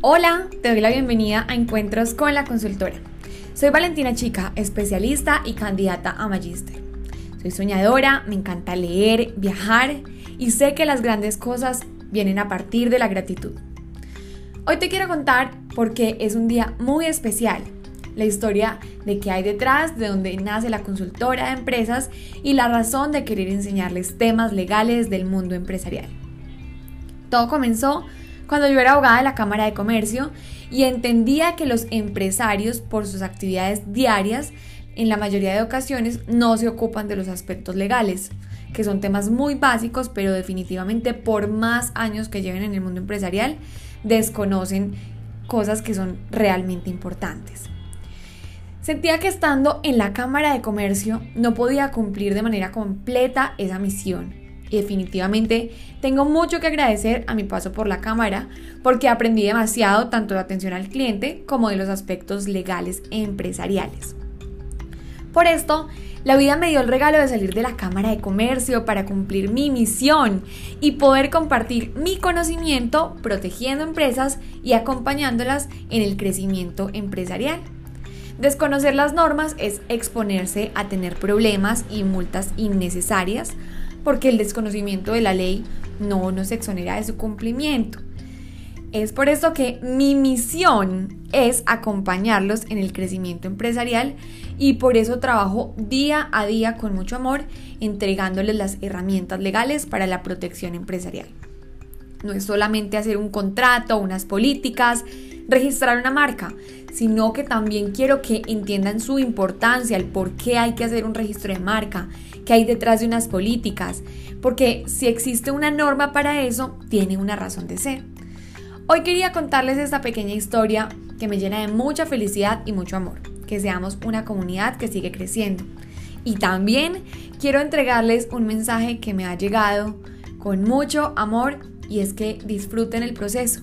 Hola, te doy la bienvenida a Encuentros con la Consultora. Soy Valentina Chica, especialista y candidata a Magister. Soy soñadora, me encanta leer, viajar y sé que las grandes cosas vienen a partir de la gratitud. Hoy te quiero contar porque es un día muy especial, la historia de qué hay detrás, de dónde nace la consultora de empresas y la razón de querer enseñarles temas legales del mundo empresarial. Todo comenzó cuando yo era abogada de la Cámara de Comercio y entendía que los empresarios por sus actividades diarias en la mayoría de ocasiones no se ocupan de los aspectos legales, que son temas muy básicos, pero definitivamente por más años que lleven en el mundo empresarial, desconocen cosas que son realmente importantes. Sentía que estando en la Cámara de Comercio no podía cumplir de manera completa esa misión y definitivamente tengo mucho que agradecer a mi paso por la cámara porque aprendí demasiado tanto de atención al cliente como de los aspectos legales e empresariales. Por esto, la vida me dio el regalo de salir de la Cámara de Comercio para cumplir mi misión y poder compartir mi conocimiento protegiendo empresas y acompañándolas en el crecimiento empresarial. Desconocer las normas es exponerse a tener problemas y multas innecesarias, porque el desconocimiento de la ley no nos exonera de su cumplimiento. Es por eso que mi misión es acompañarlos en el crecimiento empresarial y por eso trabajo día a día con mucho amor entregándoles las herramientas legales para la protección empresarial. No es solamente hacer un contrato, unas políticas, registrar una marca, sino que también quiero que entiendan su importancia, el por qué hay que hacer un registro de marca, qué hay detrás de unas políticas, porque si existe una norma para eso, tiene una razón de ser. Hoy quería contarles esta pequeña historia que me llena de mucha felicidad y mucho amor, que seamos una comunidad que sigue creciendo. Y también quiero entregarles un mensaje que me ha llegado con mucho amor y es que disfruten el proceso,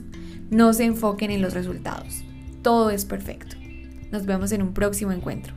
no se enfoquen en los resultados todo es perfecto. Nos vemos en un próximo encuentro.